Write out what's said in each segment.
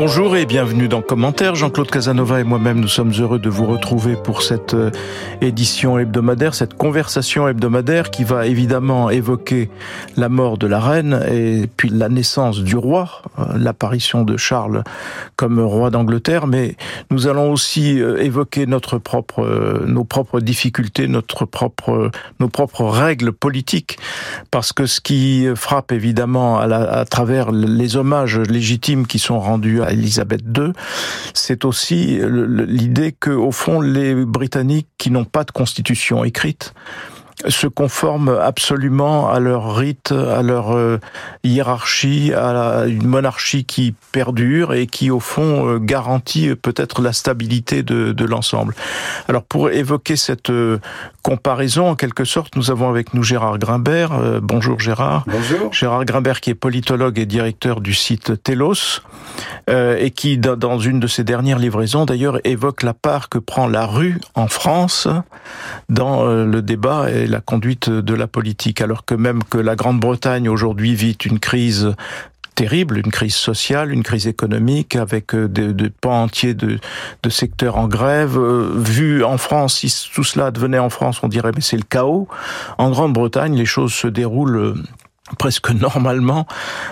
Bonjour et bienvenue dans Commentaire. Jean-Claude Casanova et moi-même, nous sommes heureux de vous retrouver pour cette euh, édition hebdomadaire, cette conversation hebdomadaire qui va évidemment évoquer la mort de la reine et puis la naissance du roi, euh, l'apparition de Charles comme roi d'Angleterre, mais nous allons aussi euh, évoquer notre propre, nos propres difficultés, notre propre, nos propres règles politiques, parce que ce qui frappe évidemment à, à travers les hommages légitimes qui sont rendus à Elisabeth II, c'est aussi l'idée que, au fond, les Britanniques qui n'ont pas de constitution écrite, se conforment absolument à leur rite, à leur euh, hiérarchie, à une monarchie qui perdure et qui, au fond, euh, garantit peut-être la stabilité de, de l'ensemble. Alors, pour évoquer cette euh, comparaison, en quelque sorte, nous avons avec nous Gérard Grimbert. bonjour Gérard. Bonjour. Gérard Grimbert qui est politologue et directeur du site Telos et qui, dans une de ses dernières livraisons, d'ailleurs, évoque la part que prend la rue en France dans le débat et la conduite de la politique, alors que même que la Grande-Bretagne aujourd'hui vit une crise terrible, une crise sociale, une crise économique, avec euh, des, pans entiers de, de, secteurs en grève. Euh, vu en France, si tout cela devenait en France, on dirait mais c'est le chaos. En Grande-Bretagne, les choses se déroulent presque normalement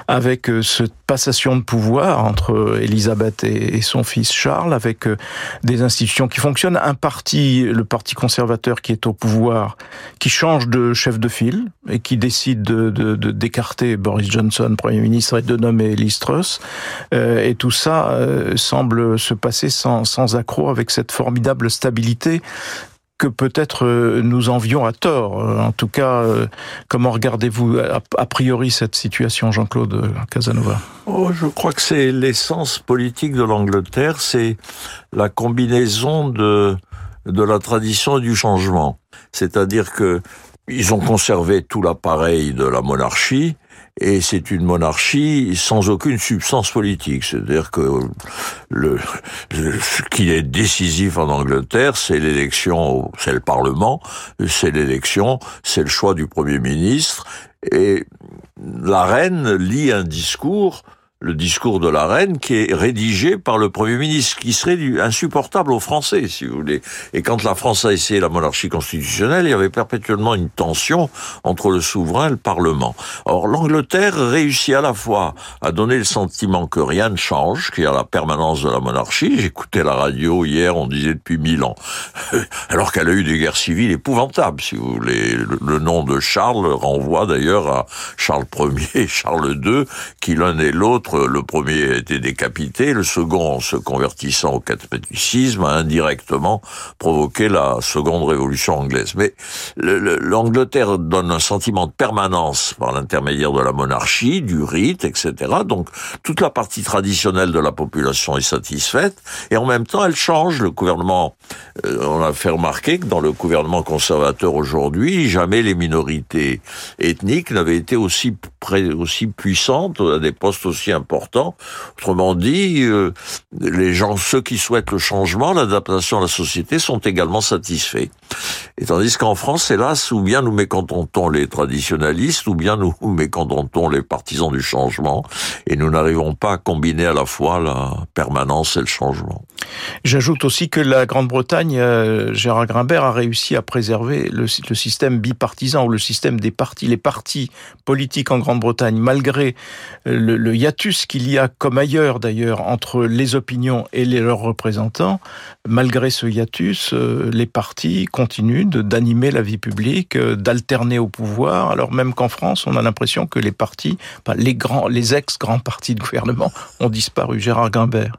avec euh, cette passation de pouvoir entre Elisabeth et son fils Charles, avec euh, des institutions qui fonctionnent, un parti, le parti conservateur qui est au pouvoir, qui change de chef de file et qui décide de, d'écarter Boris Johnson, Premier ministre, et de nommer Liz Truss. Euh, et tout ça semble se passer sans, sans accroc avec cette formidable stabilité que peut-être euh, nous envions à tort. Euh, en tout cas, euh, comment regardez-vous a priori cette situation, Jean-Claude Casanova? Oh, Je crois que c'est l'essence politique de l'Angleterre, c'est la combinaison de, de la tradition et du changement. C'est-à-dire que ils ont conservé tout l'appareil de la monarchie, et c'est une monarchie sans aucune substance politique. C'est-à-dire que le, ce qui est décisif en Angleterre, c'est l'élection, c'est le Parlement, c'est l'élection, c'est le choix du Premier ministre, et la reine lit un discours le discours de la reine qui est rédigé par le Premier ministre, qui serait insupportable aux Français, si vous voulez. Et quand la France a essayé la monarchie constitutionnelle, il y avait perpétuellement une tension entre le souverain et le Parlement. Or, l'Angleterre réussit à la fois à donner le sentiment que rien ne change, qu'il y a la permanence de la monarchie. J'écoutais la radio hier, on disait depuis mille ans. Alors qu'elle a eu des guerres civiles épouvantables, si vous voulez. Le, nom de Charles renvoie d'ailleurs à Charles Ier et Charles II, qui l'un et l'autre le premier a été décapité, le second, en se convertissant au catholicisme, a indirectement provoqué la seconde révolution anglaise. Mais l'Angleterre donne un sentiment de permanence par l'intermédiaire de la monarchie, du rite, etc. Donc toute la partie traditionnelle de la population est satisfaite, et en même temps elle change. Le gouvernement, euh, on a fait remarquer que dans le gouvernement conservateur aujourd'hui, jamais les minorités ethniques n'avaient été aussi aussi puissantes à des postes aussi Autrement dit, euh, les gens, ceux qui souhaitent le changement, l'adaptation à la société, sont également satisfaits. Et tandis qu'en France, hélas, ou bien nous mécontentons les traditionalistes, ou bien nous mécontentons les partisans du changement, et nous n'arrivons pas à combiner à la fois la permanence et le changement. J'ajoute aussi que la Grande-Bretagne, euh, Gérard Grimbert a réussi à préserver le, le, système bipartisan ou le système des partis, les partis politiques en Grande-Bretagne, malgré euh, le, le hiatus qu'il y a, comme ailleurs d'ailleurs, entre les opinions et les, leurs représentants. Malgré ce hiatus, euh, les partis continuent d'animer la vie publique, d'alterner au pouvoir, alors même qu'en France, on a l'impression que les partis, les grands, les ex-grands partis de gouvernement ont disparu. Gérard Grimbert.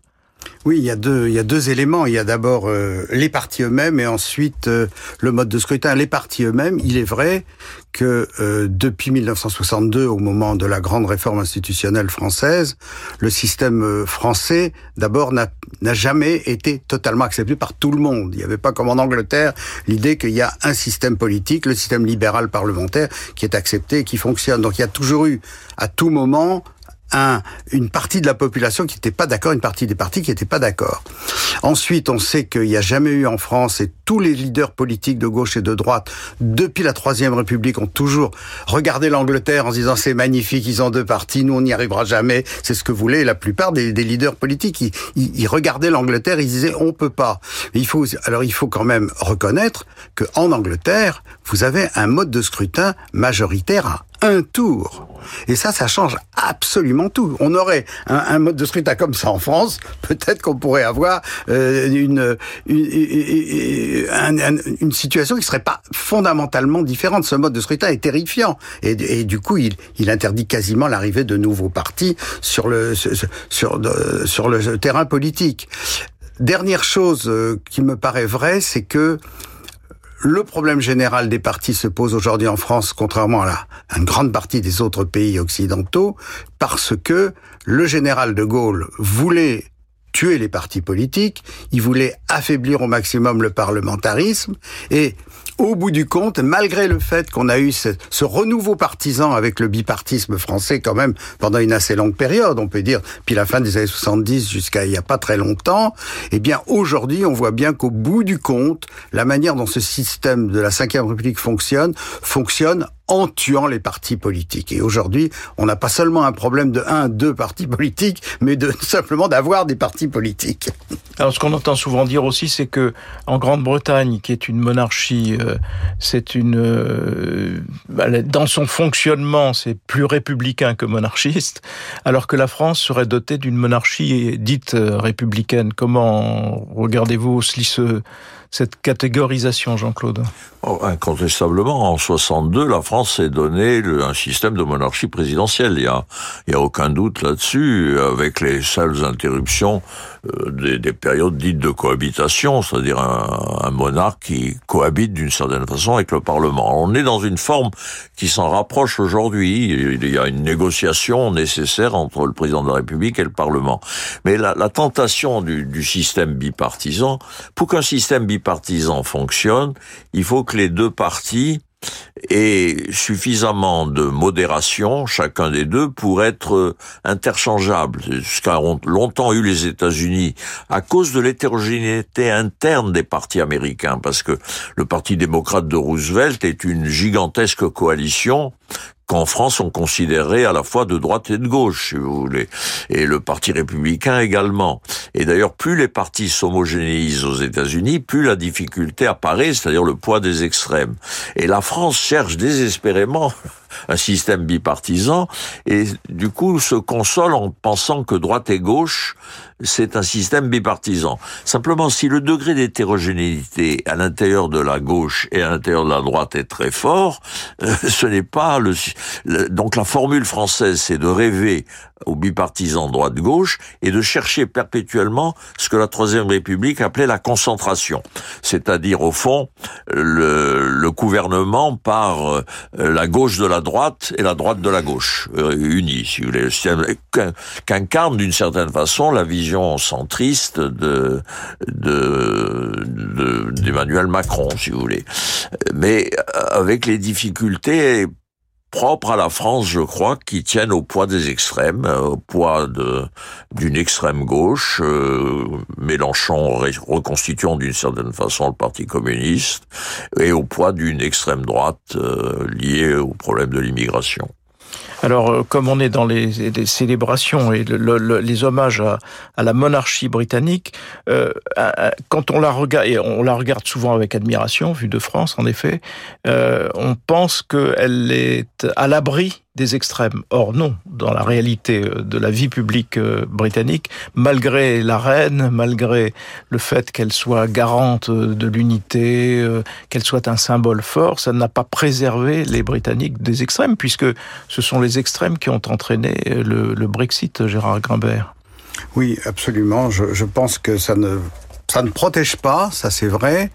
Oui, il y a deux, il y a deux éléments. Il y a d'abord euh, les partis eux-mêmes et ensuite euh, le mode de scrutin. Les partis eux-mêmes, il est vrai que euh, depuis 1962, au moment de la grande réforme institutionnelle française, le système français, d'abord, n'a jamais été totalement accepté par tout le monde. Il n'y avait pas comme en Angleterre l'idée qu'il y a un système politique, le système libéral parlementaire, qui est accepté et qui fonctionne. Donc il y a toujours eu, à tout moment, un, une partie de la population qui n'était pas d'accord, une partie des partis qui n'étaient pas d'accord. Ensuite, on sait qu'il n'y a jamais eu en France, et tous les leaders politiques de gauche et de droite, depuis la Troisième République, ont toujours regardé l'Angleterre en se disant c'est magnifique, ils ont deux partis, nous on n'y arrivera jamais, c'est ce que voulaient la plupart des, leaders politiques. Ils, regardaient l'Angleterre, ils disaient on peut pas. il faut, alors il faut quand même reconnaître que en Angleterre, vous avez un mode de scrutin majoritaire un tour. Et ça, ça change absolument tout. On aurait un, mode de scrutin comme ça en France, peut-être qu'on pourrait avoir euh, une, une, une, situation qui serait pas fondamentalement différente. Ce mode de scrutin est terrifiant. Et, du coup, il, il interdit quasiment l'arrivée de nouveaux partis sur le, sur, sur le terrain politique. Dernière chose euh, qui me paraît vraie, c'est que le problème général des partis se pose aujourd'hui en France, contrairement à, la, une grande partie des autres pays occidentaux, parce que le général de Gaulle voulait tuer les partis politiques, il voulait affaiblir au maximum le parlementarisme, et au bout du compte, malgré le fait qu'on a eu ce, renouveau partisan avec le bipartisme français quand même pendant une assez longue période, on peut dire, puis la fin des années 70 jusqu'à il n'y a pas très longtemps, eh bien aujourd'hui on voit bien qu'au bout du compte, la manière dont ce système de la Ve République fonctionne, fonctionne en tuant les partis politiques. Et aujourd'hui, on n'a pas seulement un problème de un, deux partis politiques, mais de simplement d'avoir des partis politiques. Alors, ce qu'on entend souvent dire aussi, c'est que en Grande-Bretagne, qui est une monarchie, euh, c'est une euh, bah, dans son fonctionnement, c'est plus républicain que monarchiste, alors que la France serait dotée d'une monarchie dite euh, républicaine. Comment regardez-vous ce, cette catégorisation, Jean-Claude oh, Incontestablement, en 62, la France s'est donné un système de monarchie présidentielle. Il y a, y a aucun doute là-dessus, avec les seules interruptions euh, des, des, périodes dites de cohabitation, c'est-à-dire un, monarque qui cohabite d'une certaine façon avec le Parlement. On est dans une forme qui s'en rapproche aujourd'hui. Il y a une négociation nécessaire entre le président de la République et le Parlement. Mais la, la tentation du, du, système bipartisan, pour qu'un système bipartisan fonctionne, il faut que les deux partis et suffisamment de modération, chacun des deux, pour être interchangeable. Ce qu'ont longtemps eu les États-Unis à cause de l'hétérogénéité interne des partis américains, parce que le Parti démocrate de Roosevelt est une gigantesque coalition qu'en France on considérait à la fois de droite et de gauche, si vous voulez, et le Parti républicain également. Et d'ailleurs, plus les partis s'homogénéisent aux États-Unis, plus la difficulté apparaît, c'est-à-dire le poids des extrêmes. Et la France cherche désespérément un système bipartisan et du coup se console en pensant que droite et gauche c'est un système bipartisan. Simplement, si le degré d'hétérogénéité à l'intérieur de la gauche et à l'intérieur de la droite est très fort, euh, ce n'est pas le, donc la formule française, c'est de rêver aux bipartisans droite-gauche et de chercher perpétuellement ce que la Troisième République appelait la concentration, c'est-à-dire au fond le, le, gouvernement par euh, la gauche de la droite et la droite de la gauche euh, unis, si vous voulez, qu'incarne d'une certaine façon la vision centriste de d'Emmanuel de, Macron, si vous voulez. Mais avec les difficultés propres à la France, je crois, qui tiennent au poids des extrêmes, au poids d'une extrême gauche, euh, Mélenchon reconstituant d'une certaine façon le Parti communiste, et au poids d'une extrême droite euh, liée au problème de l'immigration. Alors, euh, comme on est dans les, célébrations et les hommages à, la monarchie britannique, euh, quand on la regarde, et on la regarde souvent avec admiration, vue de France, en effet, euh, on pense qu'elle est à l'abri des extrêmes. Or non, dans la réalité euh, de la vie publique euh, britannique, malgré la reine, malgré le fait qu'elle soit garante euh, de l'unité, qu'elle soit un symbole fort, ça n'a pas préservé les Britanniques des extrêmes, puisque ce sont les extrêmes qui ont entraîné le, Brexit, Gérard Grimbert. Oui, absolument. Je, je pense que ça ne ça ne protège pas, ça c'est vrai,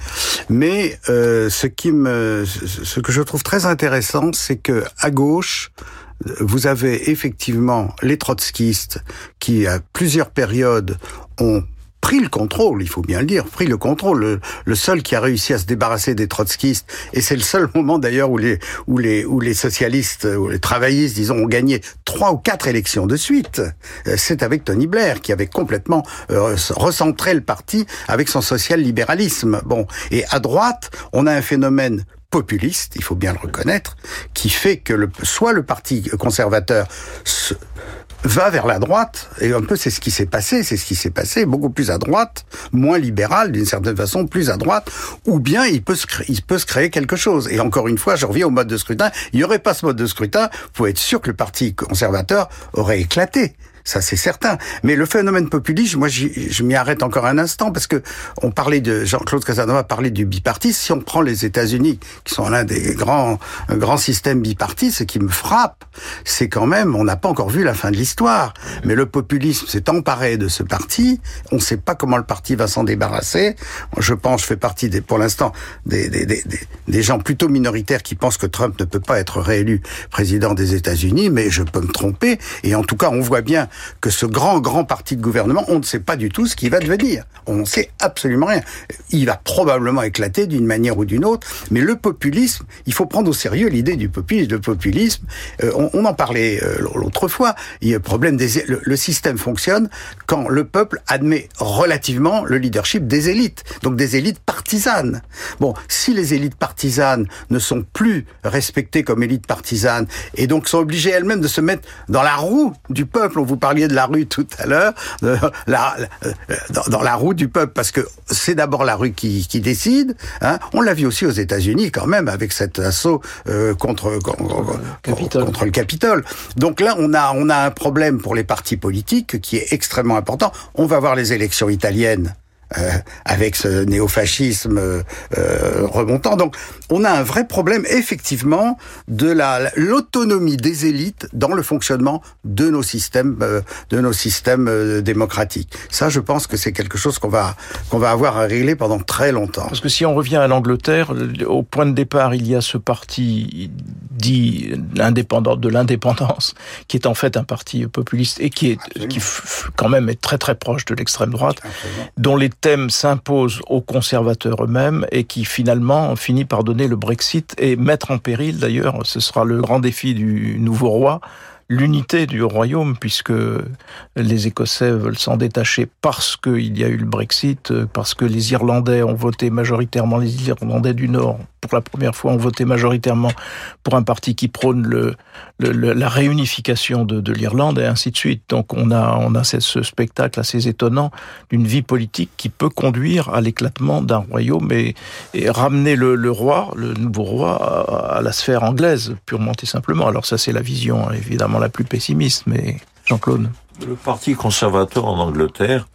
mais euh, ce qui me, ce que je trouve très intéressant, c'est que à gauche, vous avez effectivement les trotskistes qui, à plusieurs périodes, ont pris le contrôle, il faut bien le dire, pris le contrôle. Le, seul qui a réussi à se débarrasser des trotskistes, et c'est le seul moment d'ailleurs où les, où les, où les socialistes, ou les travaillistes, disons, ont gagné trois ou quatre élections de suite, euh, c'est avec Tony Blair, qui avait complètement euh, recentré le parti avec son social-libéralisme. Bon, et à droite, on a un phénomène populiste, il faut bien le reconnaître, qui fait que le, soit le parti conservateur se, va vers la droite, et un peu c'est ce qui s'est passé, c'est ce qui s'est passé, beaucoup plus à droite, moins libéral d'une certaine façon, plus à droite, ou bien il peut, se créer, il peut se créer quelque chose. Et encore une fois, je reviens au mode de scrutin, il n'y aurait pas ce mode de scrutin, vous pouvez être sûr que le Parti conservateur aurait éclaté ça c'est certain. Mais le phénomène populiste, moi je m'y arrête encore un instant parce que on parlait de Jean-Claude Casanova parlait du bipartisme. Si on prend les États-Unis, qui sont l'un des grands grands systèmes bipartistes, ce qui me frappe, c'est quand même on n'a pas encore vu la fin de l'histoire. Mais le populisme s'est emparé de ce parti. On ne sait pas comment le parti va s'en débarrasser. Je pense, je fais partie des, pour l'instant des, des, des gens plutôt minoritaires qui pensent que Trump ne peut pas être réélu président des États-Unis, mais je peux me tromper. Et en tout cas, on voit bien que ce grand, grand parti de gouvernement, on ne sait pas du tout ce qu'il va devenir. On ne sait absolument rien. Il va probablement éclater d'une manière ou d'une autre, mais le populisme, il faut prendre au sérieux l'idée du populisme. Le populisme, euh, on, en parlait euh, l'autre fois, il y a problème des... Le, système fonctionne quand le peuple admet relativement le leadership des élites, donc des élites partisanes. Bon, si les élites partisanes ne sont plus respectées comme élites partisanes, et donc sont obligées elles-mêmes de se mettre dans la roue du peuple, on vous parliez de la rue tout à l'heure, euh, dans, la roue du peuple, parce que c'est d'abord la rue qui, décide. Hein. On l'a vu aussi aux États-Unis quand même avec cet assaut euh, contre contre, le Capitole. Donc là, on a on a un problème pour les partis politiques qui est extrêmement important. On va voir les élections italiennes euh, avec ce néofascisme euh, euh, remontant. Donc, on a un vrai problème, effectivement, de la l'autonomie des élites dans le fonctionnement de nos systèmes, de nos systèmes démocratiques. Ça, je pense que c'est quelque chose qu'on va qu'on va avoir à régler pendant très longtemps. Parce que si on revient à l'Angleterre, au point de départ, il y a ce parti dit indépendant de l'indépendance, qui est en fait un parti populiste et qui est qui quand même est très très proche de l'extrême droite, dont les thème s'impose aux conservateurs eux-mêmes et qui finalement finit par donner le Brexit et mettre en péril d'ailleurs, ce sera le grand défi du nouveau roi, l'unité du royaume, puisque les Écossais veulent s'en détacher parce qu'il y a eu le Brexit, parce que les Irlandais ont voté majoritairement, les Irlandais du Nord, pour la première fois, ont voté majoritairement pour un parti qui prône le, la réunification de, de l'Irlande, et ainsi de suite. Donc on a, on a ce spectacle assez étonnant d'une vie politique qui peut conduire à l'éclatement d'un royaume et, ramener le, le, roi, le nouveau roi, à, la sphère anglaise, purement et simplement. Alors ça, c'est la vision, évidemment, la plus pessimiste, mais Jean-Claude. Le Parti conservateur en Angleterre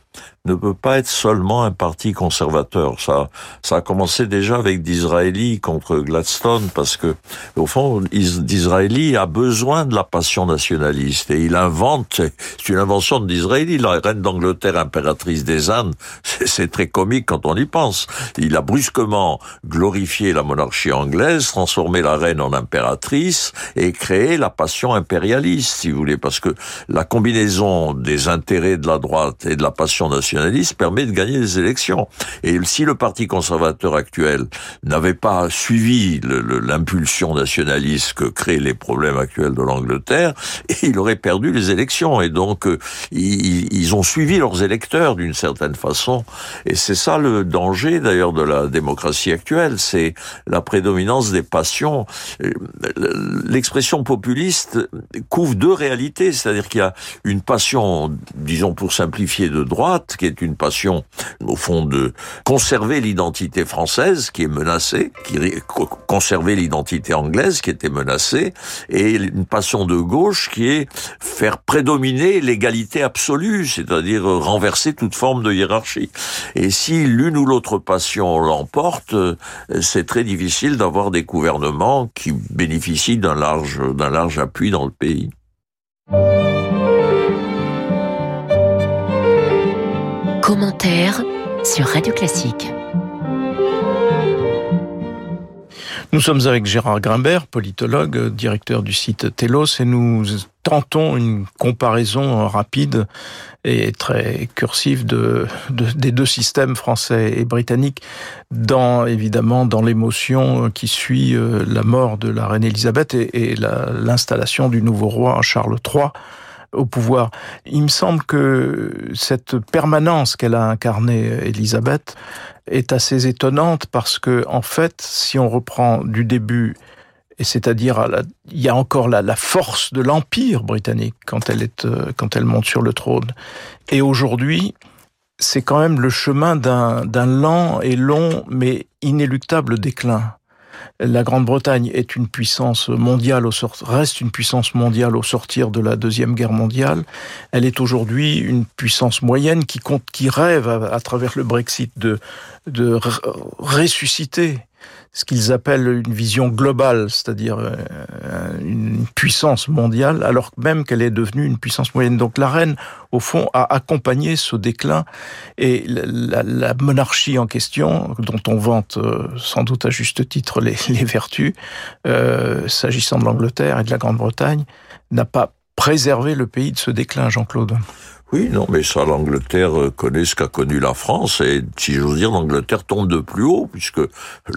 ne peut pas être seulement un parti conservateur. Ça, ça a commencé déjà avec Disraeli contre Gladstone parce que, au fond, Disraeli a besoin de la passion nationaliste et il invente, c'est une invention de Disraeli, la reine d'Angleterre impératrice des Indes, c'est très comique quand on y pense. Il a brusquement glorifié la monarchie anglaise, transformé la reine en impératrice et créé la passion impérialiste, si vous voulez, parce que la combinaison des intérêts de la droite et de la passion nationaliste permet de gagner des élections. Et si le Parti conservateur actuel n'avait pas suivi l'impulsion nationaliste que créent les problèmes actuels de l'Angleterre, il aurait perdu les élections. Et donc, euh, ils, ont suivi leurs électeurs d'une certaine façon. Et c'est ça le danger d'ailleurs de la démocratie actuelle, c'est la prédominance des passions. Euh, l'expression populiste couvre deux réalités, c'est-à-dire qu'il y a une passion, disons pour simplifier, de droite, qui est une passion, au fond, de conserver l'identité française qui est menacée, qui conserver l'identité anglaise qui était menacée, et une passion de gauche qui est faire prédominer l'égalité absolue, c'est-à-dire renverser toute forme de hiérarchie. Et si l'une ou l'autre passion l'emporte, c'est très difficile d'avoir des gouvernements qui bénéficient d'un large, d'un large appui dans le pays. Commentaire sur Radio Classique. Nous sommes avec Gérard Grimbert, politologue, directeur du site Telos, et nous tentons une comparaison rapide et très cursive de, des deux systèmes français et britanniques dans évidemment dans l'émotion qui suit euh, la mort de la reine Elisabeth et, et l'installation du nouveau roi Charles III au pouvoir. Il me semble que cette permanence qu'elle a incarnée, Elisabeth, est assez étonnante parce que, en fait, si on reprend du début, et c'est-à-dire, il y a encore la, la force de l'empire britannique quand elle est, euh, quand elle monte sur le trône. Et aujourd'hui, c'est quand même le chemin d'un lent et long, mais inéluctable déclin la Grande-Bretagne est une puissance mondiale reste une puissance mondiale au sortir de la deuxième guerre mondiale. Elle est aujourd'hui une puissance moyenne qui compte, qui rêve à, travers le Brexit de ressusciter ce qu'ils appellent une vision globale, c'est-à-dire euh, une puissance mondiale, alors même qu'elle est devenue une puissance moyenne. Donc la reine, au fond, a accompagné ce déclin et la, monarchie en question, dont on vante euh, sans doute à juste titre les, vertus, euh, s'agissant de l'Angleterre et de la Grande-Bretagne, n'a pas préservé le pays de ce déclin, Jean-Claude. Oui, non, mais ça, l'Angleterre euh, connaît ce qu'a connu la France, et si j'ose dire, l'Angleterre tombe de plus haut, puisque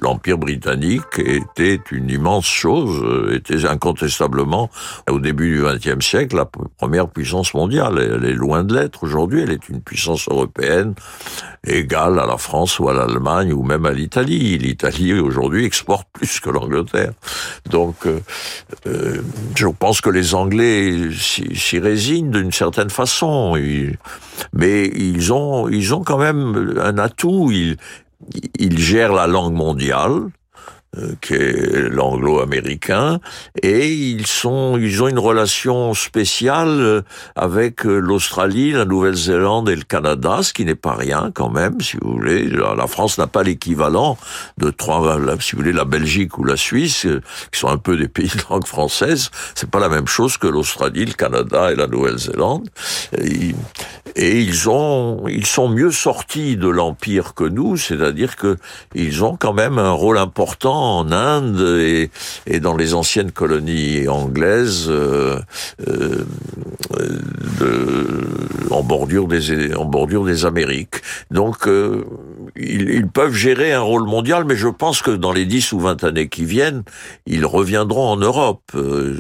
l'Empire britannique était une immense chose, euh, était incontestablement, au début du XXe siècle, la première puissance mondiale. Elle est loin de l'être aujourd'hui, elle est une puissance européenne égale à la France ou à l'Allemagne ou même à l'Italie. L'Italie, aujourd'hui, exporte plus que l'Angleterre. Donc, euh, je pense que les Anglais s'y résignent d'une certaine façon mais ils ont, ils ont quand même un atout. Ils, ils gèrent la langue mondiale. Euh, qui est l'anglo-américain, et ils sont, ils ont une relation spéciale euh, avec euh, l'Australie, la Nouvelle-Zélande et le Canada, ce qui n'est pas rien quand même, si vous voulez. La France n'a pas l'équivalent de trois, si vous voulez, la Belgique ou la Suisse, qui sont un peu des pays de langue française. C'est pas la même chose que l'Australie, le Canada et la Nouvelle-Zélande. Et, ils ont, ils sont mieux sortis de l'empire que nous, c'est-à-dire que ils ont quand même un rôle important en Inde et, dans les anciennes colonies anglaises euh, euh, de, en bordure des en bordure des Amériques. Donc euh, ils, peuvent gérer un rôle mondial, mais je pense que dans les 10 ou 20 années qui viennent, ils reviendront en Europe. Euh,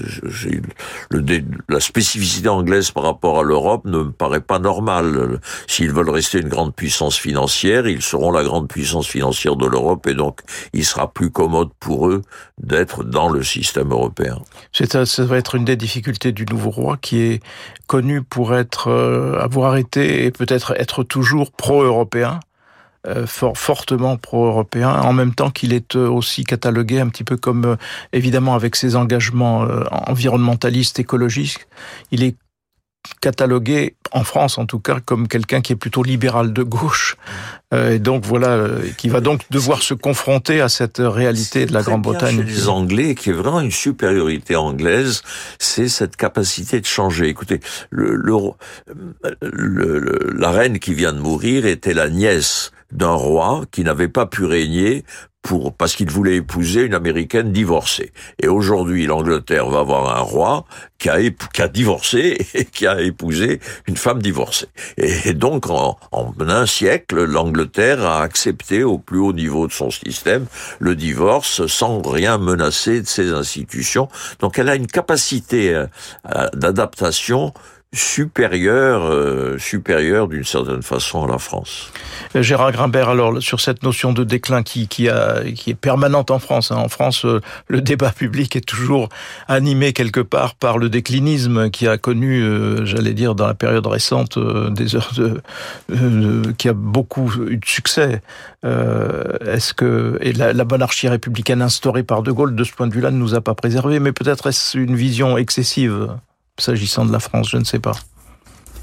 la spécificité anglaise par rapport à l'Europe ne me paraît pas normale. S'ils veulent rester une grande puissance financière, ils seront la grande puissance financière de l'Europe et donc il sera plus commun mode pour eux d'être dans le système européen. Ça va être une des difficultés du nouveau roi qui est connu pour être euh, avoir été et peut-être être toujours pro-européen. Euh, fort, fortement pro-européen, en même temps qu'il est euh, aussi catalogué un petit peu comme, évidemment, avec ses engagements environnementalistes, écologistes, il est catalogué, en France en tout cas, comme quelqu'un qui est plutôt libéral de gauche, euh, et donc voilà, euh, qui va donc devoir se confronter à cette réalité de la Grande-Bretagne. Les Anglais, qui est vraiment une supériorité anglaise, c'est cette capacité de changer. Écoutez, le, le, la reine qui vient de mourir était la nièce d'un roi qui n'avait pas pu régner pour parce qu'il voulait épouser une américaine divorcée. Et aujourd'hui, l'Angleterre va avoir un roi qui a, qui a divorcé et qui a épousé une femme divorcée. Et donc, en, en un siècle, l'Angleterre a accepté au plus haut niveau de son système le divorce sans rien menacer de ses institutions. Donc, elle a une capacité euh, d'adaptation supérieur, euh, supérieur d'une certaine façon à la France. Euh, Gérard Grimbert, alors sur cette notion de déclin qui, qui, a, qui est permanente en France. Hein. En France, euh, le débat public est toujours animé quelque part par le déclinisme qui a connu, j'allais dire, dans la période récente, des heures de, qui a beaucoup eu de succès. est-ce que et la, la monarchie républicaine instaurée par De Gaulle, de ce point de vue-là, ne nous a pas préservé, mais peut-être est-ce une vision excessive? S'agissant de la France, je ne sais pas.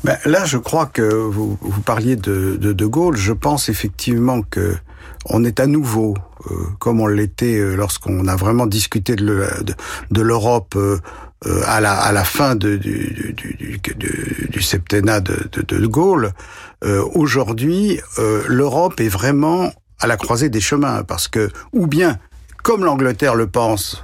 Ben, là, je crois que vous, parliez de, de, de Gaulle. Je pense effectivement que on est à nouveau, euh, comme on l'était euh, lorsqu'on a vraiment discuté de, l'Europe euh, à, la, à la fin de, du, du, septennat de, de, Gaulle. Aujourd'hui, l'Europe est vraiment à la croisée des chemins parce que, ou bien, comme l'Angleterre le pense,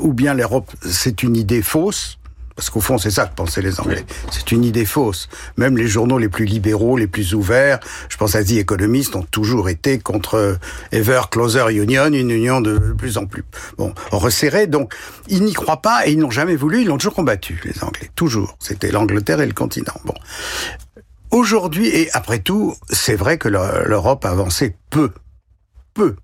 ou bien l'Europe, c'est une idée fausse Parce qu'au fond, c'est ça que pensaient les Anglais. C'est une idée fausse. Même les journaux les plus libéraux, les plus ouverts, je pense à The Economist, ont toujours été contre Ever Closer Union, une union de plus en plus bon resserrée. Donc, ils n'y croient pas et ils n'ont jamais voulu. Ils l'ont toujours combattu, les Anglais. Toujours. C'était l'Angleterre et le continent. Bon. Aujourd'hui, et après tout, c'est vrai que l'Europe a avancé peu. Peu.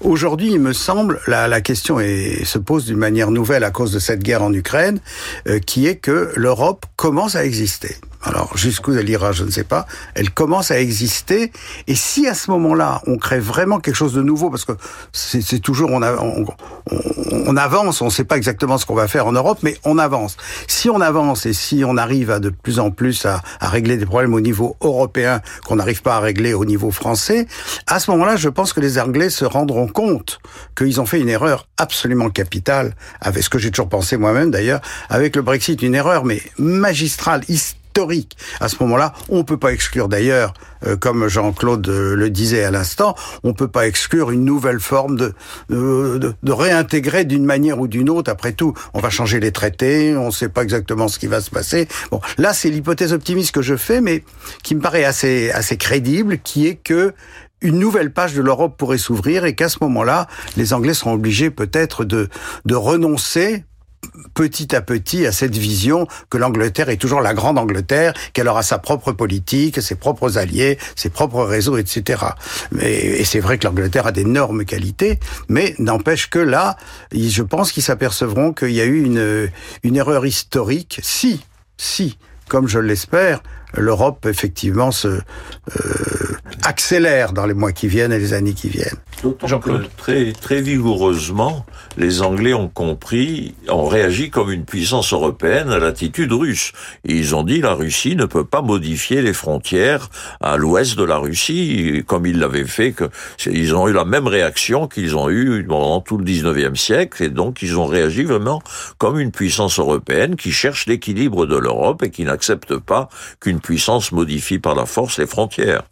Aujourd'hui, il me semble, la, question est, se pose d'une manière nouvelle à cause de cette guerre en Ukraine, euh, qui est que l'Europe commence à exister. Alors jusqu'où elle ira, je ne sais pas. Elle commence à exister. Et si à ce moment-là, on crée vraiment quelque chose de nouveau, parce que c'est toujours on, avance, on ne sait pas exactement ce qu'on va faire en Europe, mais on avance. Si on avance et si on arrive à de plus en plus à, régler des problèmes au niveau européen qu'on n'arrive pas à régler au niveau français, à ce moment-là, je pense que les Anglais se rendront compte qu'ils ont fait une erreur absolument capitale, avec ce que j'ai toujours pensé moi-même d'ailleurs, avec le Brexit, une erreur mais magistrale, À ce moment-là, on ne peut pas exclure d'ailleurs, euh, comme Jean-Claude euh, le disait à l'instant, on ne peut pas exclure une nouvelle forme de, de, de réintégrer d'une manière ou d'une autre. Après tout, on va changer les traités, on ne sait pas exactement ce qui va se passer. Bon, là, c'est l'hypothèse optimiste que je fais, mais qui me paraît assez, assez crédible, qui est que une nouvelle page de l'Europe pourrait s'ouvrir et qu'à ce moment-là, les Anglais seront obligés peut-être de, de renoncer petit à petit à cette vision que l'Angleterre est toujours la grande Angleterre, qu'elle aura sa propre politique, ses propres alliés, ses propres réseaux, etc. Et c'est vrai que l'Angleterre a d'énormes qualités, mais n'empêche que là, je pense qu'ils s'apercevront qu'il y a eu une, une erreur historique, si, si, comme je l'espère, l'Europe effectivement se euh, accélère dans les mois qui viennent et les années qui viennent. Jean-Claude. Très, très vigoureusement, les Anglais ont compris, ont réagi comme une puissance européenne à l'attitude russe. Et ils ont dit la Russie ne peut pas modifier les frontières à l'ouest de la Russie, comme ils l'avaient fait. Que, ils ont eu la même réaction qu'ils ont eu pendant tout le 19e siècle, et donc ils ont réagi vraiment comme une puissance européenne qui cherche l'équilibre de l'Europe et qui n'accepte pas qu'une puissance modifie par la force les frontières.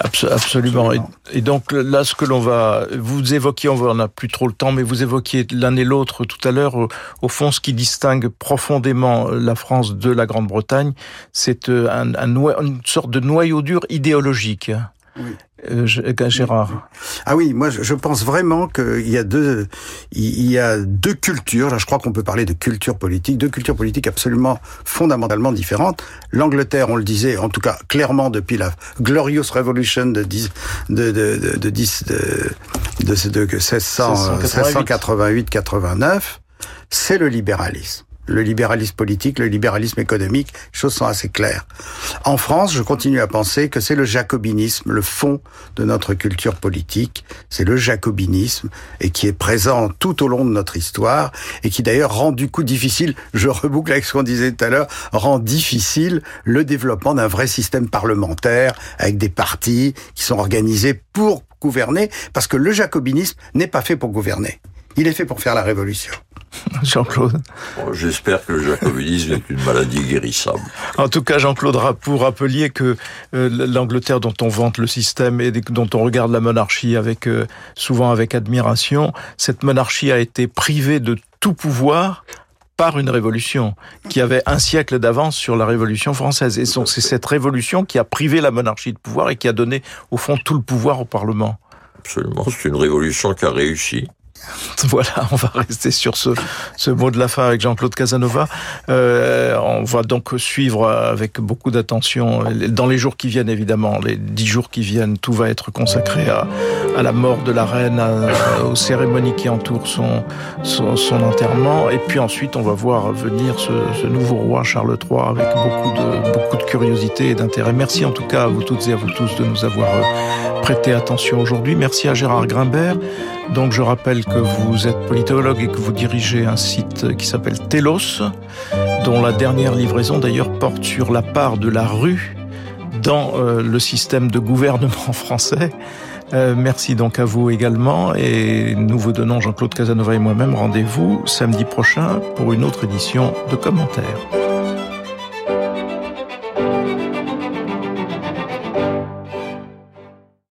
Absolument. Et, donc là, ce que l'on va, vous évoquiez, on n'a plus trop le temps, mais vous évoquiez l'un et l'autre tout à l'heure. Au fond, ce qui distingue profondément la France de la Grande-Bretagne, c'est euh, un, une sorte de noyau dur idéologique. Oui. Euh, Gérard. Ah oui, moi je pense vraiment qu'il y a deux, il y a deux cultures. Là, je crois qu'on peut parler de culture politique, deux cultures politiques absolument fondamentalement différentes. L'Angleterre, on le disait, en tout cas clairement depuis la Glorious Revolution de 10, de de de de, de, de, de 1688-89, c'est le libéralisme le libéralisme politique, le libéralisme économique, les choses sont assez claires. En France, je continue à penser que c'est le jacobinisme, le fond de notre culture politique, c'est le jacobinisme, et qui est présent tout au long de notre histoire, et qui d'ailleurs rend du coup difficile, je reboucle avec ce qu'on disait tout à l'heure, rend difficile le développement d'un vrai système parlementaire, avec des partis qui sont organisés pour gouverner, parce que le jacobinisme n'est pas fait pour gouverner. Il est fait pour faire la révolution. Jean-Claude J'espère que le jacobinisme est une maladie guérissable. En tout cas, Jean-Claude, vous rappeliez que euh, l'Angleterre dont on vante le système et dont on regarde la monarchie avec euh, souvent avec admiration, cette monarchie a été privée de tout pouvoir par une révolution qui avait un siècle d'avance sur la révolution française. Et c'est cette révolution qui a privé la monarchie de pouvoir et qui a donné au fond tout le pouvoir au Parlement. Absolument, c'est une révolution qui a réussi. Voilà, on va rester sur ce, mot de la fin avec Jean-Claude Casanova. Euh, on va donc suivre avec beaucoup d'attention dans les jours qui viennent, évidemment, les dix jours qui viennent, tout va être consacré à, la mort de la reine, aux cérémonies qui entourent son, enterrement. Et puis ensuite, on va voir venir ce, nouveau roi Charles III avec beaucoup de, beaucoup de curiosité et d'intérêt. Merci en tout cas à vous toutes et à vous tous de nous avoir prêté attention aujourd'hui. Merci à Gérard Grimbert. Donc je rappelle que vous êtes politologue et que vous dirigez un site qui s'appelle Telos, dont la dernière livraison d'ailleurs porte sur la part de la rue dans euh, le système de gouvernement français. Euh, merci donc à vous également et nous vous donnons, Jean-Claude Casanova et moi-même, rendez-vous samedi prochain pour une autre édition de commentaires.